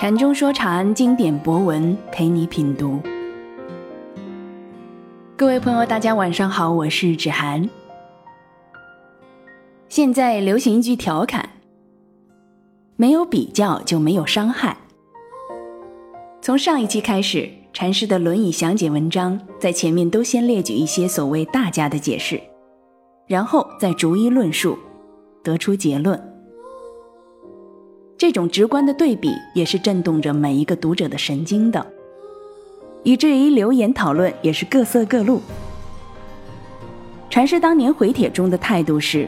禅中说禅，经典博文陪你品读。各位朋友，大家晚上好，我是芷涵。现在流行一句调侃：没有比较就没有伤害。从上一期开始，禅师的《论语详解》文章在前面都先列举一些所谓大家的解释，然后再逐一论述，得出结论。这种直观的对比也是震动着每一个读者的神经的，以至于留言讨论也是各色各路。禅师当年回帖中的态度是：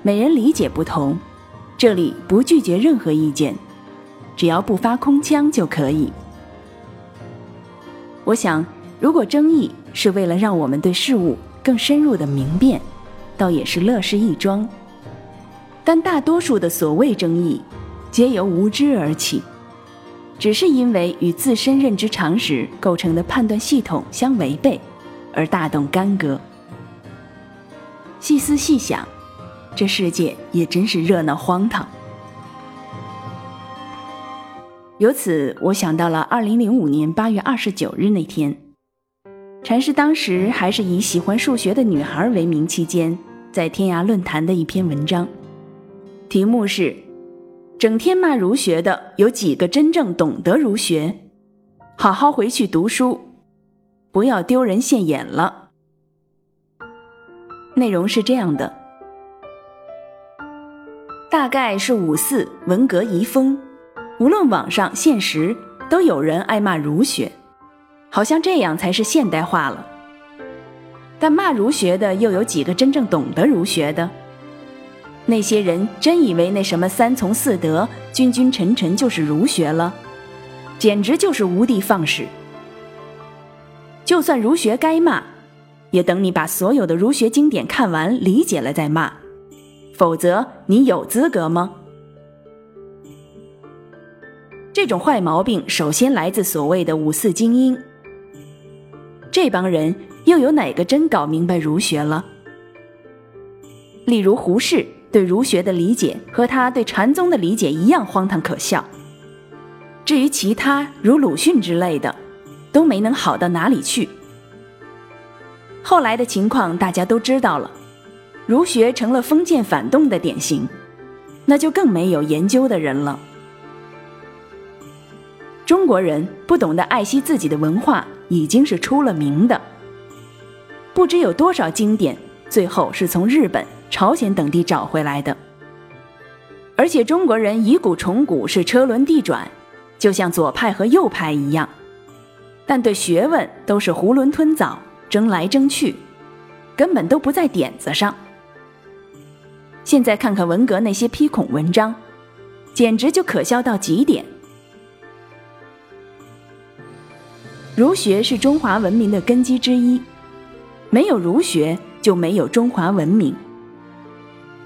每人理解不同，这里不拒绝任何意见，只要不发空腔就可以。我想，如果争议是为了让我们对事物更深入的明辨，倒也是乐事一桩。但大多数的所谓争议，皆由无知而起，只是因为与自身认知常识构成的判断系统相违背，而大动干戈。细思细想，这世界也真是热闹荒唐。由此，我想到了二零零五年八月二十九日那天，禅师当时还是以喜欢数学的女孩为名期间，在天涯论坛的一篇文章，题目是。整天骂儒学的有几个真正懂得儒学？好好回去读书，不要丢人现眼了。内容是这样的：大概是五四文革遗风，无论网上现实，都有人爱骂儒学，好像这样才是现代化了。但骂儒学的又有几个真正懂得儒学的？那些人真以为那什么三从四德、君君臣臣就是儒学了，简直就是无的放矢。就算儒学该骂，也等你把所有的儒学经典看完、理解了再骂，否则你有资格吗？这种坏毛病首先来自所谓的五四精英，这帮人又有哪个真搞明白儒学了？例如胡适。对儒学的理解和他对禅宗的理解一样荒唐可笑。至于其他如鲁迅之类的，都没能好到哪里去。后来的情况大家都知道了，儒学成了封建反动的典型，那就更没有研究的人了。中国人不懂得爱惜自己的文化，已经是出了名的。不知有多少经典，最后是从日本。朝鲜等地找回来的，而且中国人以古重古是车轮地转，就像左派和右派一样，但对学问都是囫囵吞枣，争来争去，根本都不在点子上。现在看看文革那些批孔文章，简直就可笑到极点。儒学是中华文明的根基之一，没有儒学就没有中华文明。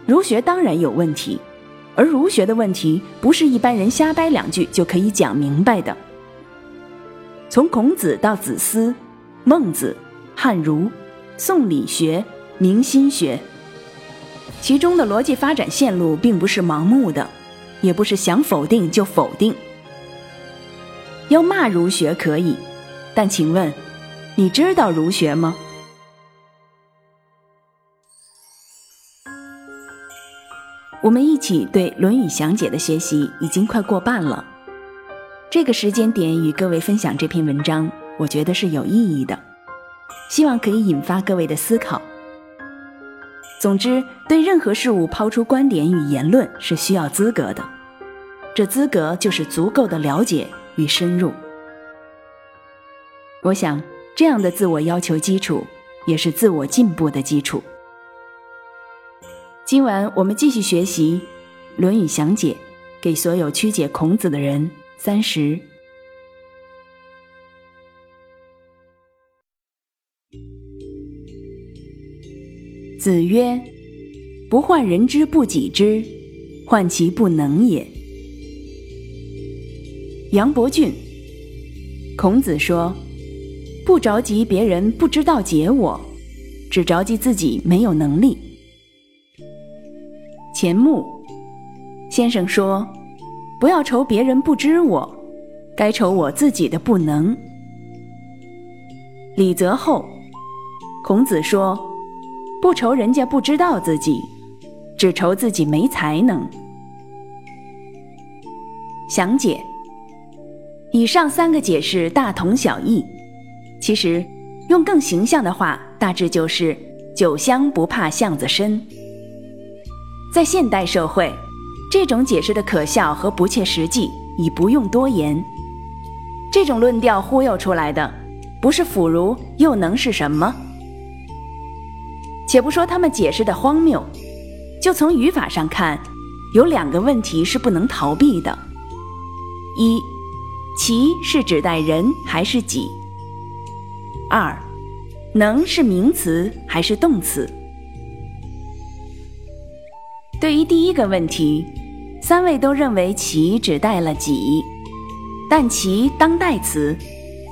儒学当然有问题，而儒学的问题不是一般人瞎掰两句就可以讲明白的。从孔子到子思、孟子、汉儒、宋理学、明心学，其中的逻辑发展线路并不是盲目的，也不是想否定就否定。要骂儒学可以，但请问，你知道儒学吗？我们一起对《论语详解》的学习已经快过半了，这个时间点与各位分享这篇文章，我觉得是有意义的，希望可以引发各位的思考。总之，对任何事物抛出观点与言论是需要资格的，这资格就是足够的了解与深入。我想，这样的自我要求基础，也是自我进步的基础。今晚我们继续学习《论语详解》，给所有曲解孔子的人。三十。子曰：“不患人之不己知，患其不能也。”杨伯峻。孔子说：“不着急别人不知道解我，只着急自己没有能力。”钱穆先生说：“不要愁别人不知我，该愁我自己的不能。李泽厚，孔子说：“不愁人家不知道自己，只愁自己没才能。”详解：以上三个解释大同小异，其实用更形象的话，大致就是“酒香不怕巷子深”。在现代社会，这种解释的可笑和不切实际已不用多言。这种论调忽悠出来的，不是腐儒又能是什么？且不说他们解释的荒谬，就从语法上看，有两个问题是不能逃避的。一，其是指代人还是己？二，能是名词还是动词？对于第一个问题，三位都认为其指代了己，但其当代词，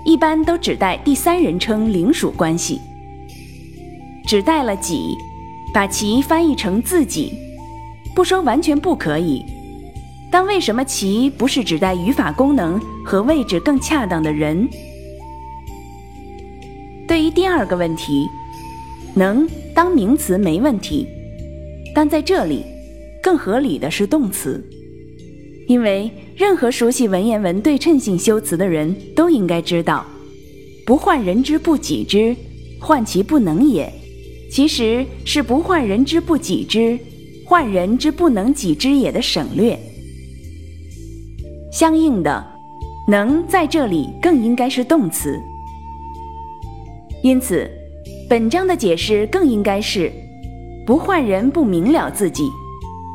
一般都指代第三人称领属关系。指代了己，把其翻译成自己，不说完全不可以。但为什么其不是指代语法功能和位置更恰当的人？对于第二个问题，能当名词没问题，但在这里更合理的是动词，因为任何熟悉文言文对称性修辞的人都应该知道，“不患人之不己知，患其不能也”，其实是“不患人之不己知，患人之不能己知也”的省略。相应的，能在这里更应该是动词。因此，本章的解释更应该是：不患人不明了自己，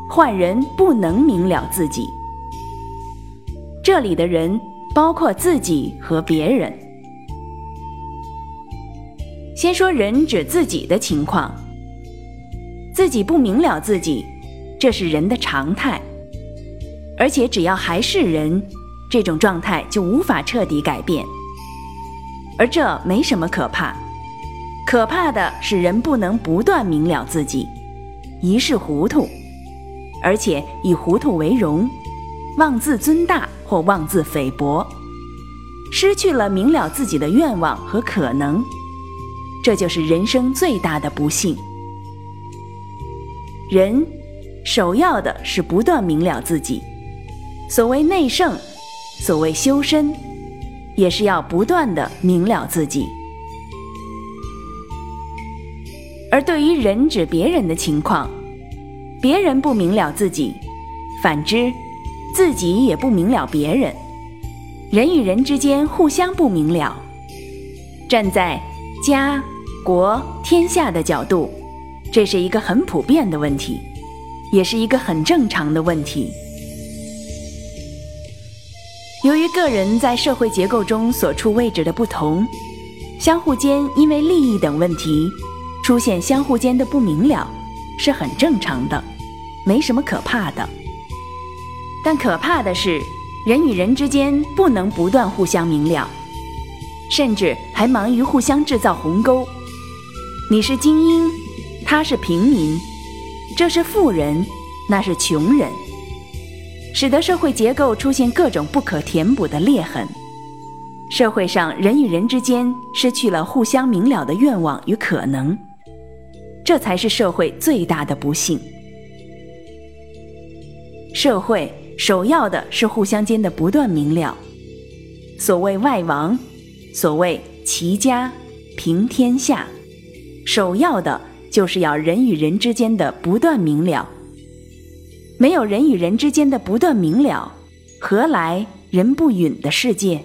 换人不能明了自己。这里的人包括自己和别人。先说人指自己的情况，自己不明了自己，这是人的常态。而且只要还是人，这种状态就无法彻底改变。而这没什么可怕，可怕的是人不能不断明了自己，一世糊涂，而且以糊涂为荣，妄自尊大或妄自菲薄，失去了明了自己的愿望和可能，这就是人生最大的不幸。人首要的是不断明了自己。所谓内圣，所谓修身，也是要不断的明了自己。而对于人指别人的情况，别人不明了自己，反之，自己也不明了别人，人与人之间互相不明了。站在家、国、天下的角度，这是一个很普遍的问题，也是一个很正常的问题。由于个人在社会结构中所处位置的不同，相互间因为利益等问题出现相互间的不明了，是很正常的，没什么可怕的。但可怕的是，人与人之间不能不断互相明了，甚至还忙于互相制造鸿沟。你是精英，他是平民，这是富人，那是穷人。使得社会结构出现各种不可填补的裂痕，社会上人与人之间失去了互相明了的愿望与可能，这才是社会最大的不幸。社会首要的是互相间的不断明了，所谓外王，所谓齐家平天下，首要的就是要人与人之间的不断明了。没有人与人之间的不断明了，何来人不允的世界？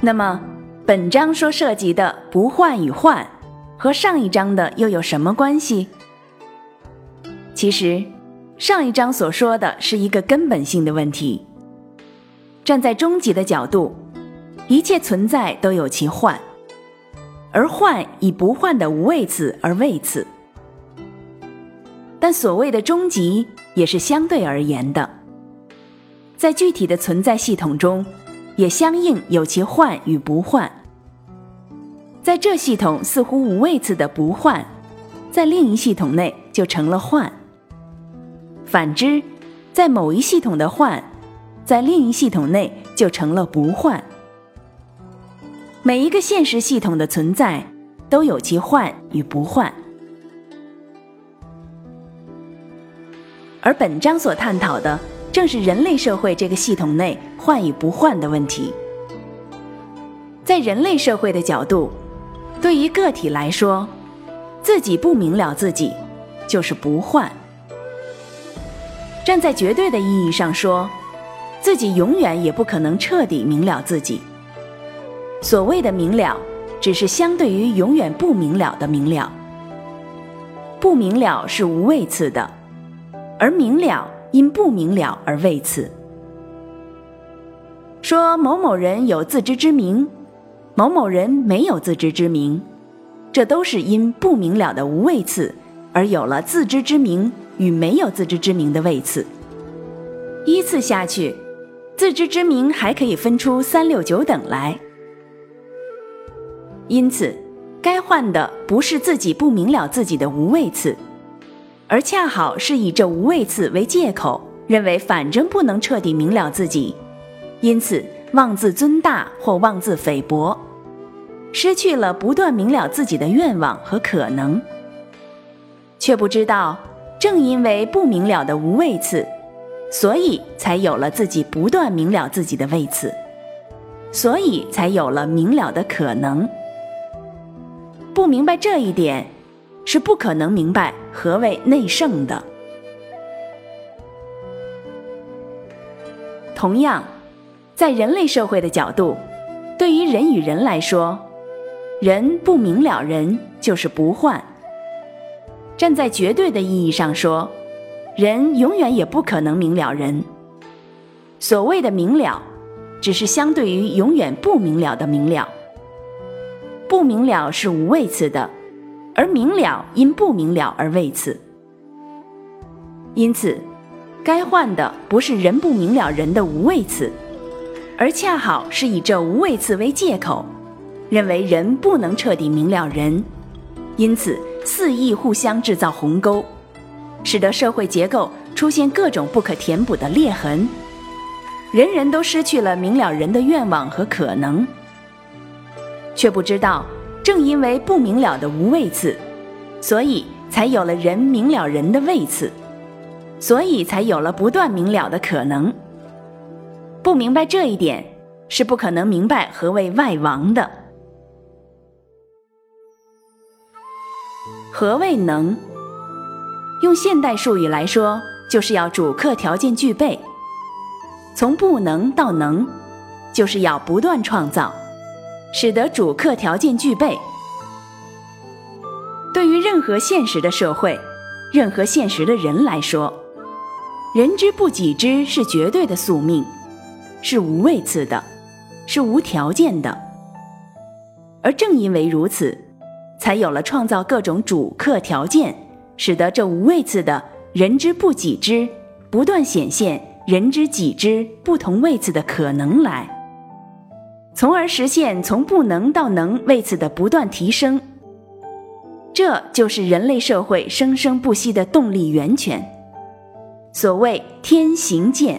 那么，本章说涉及的不患与患，和上一章的又有什么关系？其实，上一章所说的是一个根本性的问题。站在终极的角度，一切存在都有其患。而患以不患的无位次而位次，但所谓的终极也是相对而言的，在具体的存在系统中，也相应有其患与不患。在这系统似乎无位次的不患，在另一系统内就成了患，反之，在某一系统的换，在另一系统内就成了不换。每一个现实系统的存在，都有其换与不换。而本章所探讨的，正是人类社会这个系统内换与不换的问题。在人类社会的角度，对于个体来说，自己不明了自己，就是不换。站在绝对的意义上说，自己永远也不可能彻底明了自己。所谓的明了，只是相对于永远不明了的明了。不明了是无位次的，而明了因不明了而位次。说某某人有自知之明。某某人没有自知之明，这都是因不明了的无位次而有了自知之明与没有自知之明的位次。依次下去，自知之明还可以分出三六九等来。因此，该换的不是自己不明了自己的无位次，而恰好是以这无位次为借口，认为反正不能彻底明了自己，因此妄自尊大或妄自菲薄。失去了不断明了自己的愿望和可能，却不知道，正因为不明了的无位次，所以才有了自己不断明了自己的位次，所以才有了明了的可能。不明白这一点，是不可能明白何为内圣的。同样，在人类社会的角度，对于人与人来说。人不明了，人就是不换。站在绝对的意义上说，人永远也不可能明了人。所谓的明了，只是相对于永远不明了的明了。不明了是无位次的，而明了因不明了而位次。因此，该换的不是人不明了人的无位次，而恰好是以这无位次为借口。认为人不能彻底明了人，因此肆意互相制造鸿沟，使得社会结构出现各种不可填补的裂痕，人人都失去了明了人的愿望和可能，却不知道，正因为不明了的无位次，所以才有了人明了人的位次，所以才有了不断明了的可能。不明白这一点，是不可能明白何谓外王的。何谓能？用现代术语来说，就是要主客条件具备。从不能到能，就是要不断创造，使得主客条件具备。对于任何现实的社会，任何现实的人来说，人之不己知是绝对的宿命，是无位次的，是无条件的。而正因为如此。才有了创造各种主客条件，使得这无位次的人之不己知不断显现人之己知不同位次的可能来，从而实现从不能到能位次的不断提升。这就是人类社会生生不息的动力源泉。所谓天行健，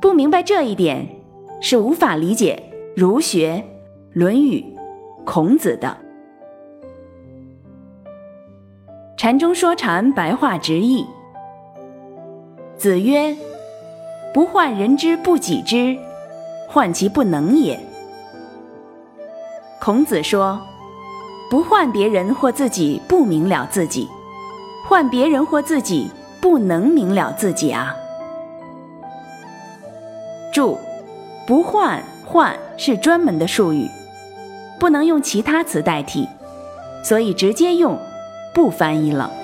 不明白这一点，是无法理解儒学、论语、孔子的。禅中说禅，白话直译。子曰：“不患人之不己知，患其不能也。”孔子说：“不患别人或自己不明了自己，患别人或自己不能明了自己啊。”注：不患患是专门的术语，不能用其他词代替，所以直接用。不翻译了。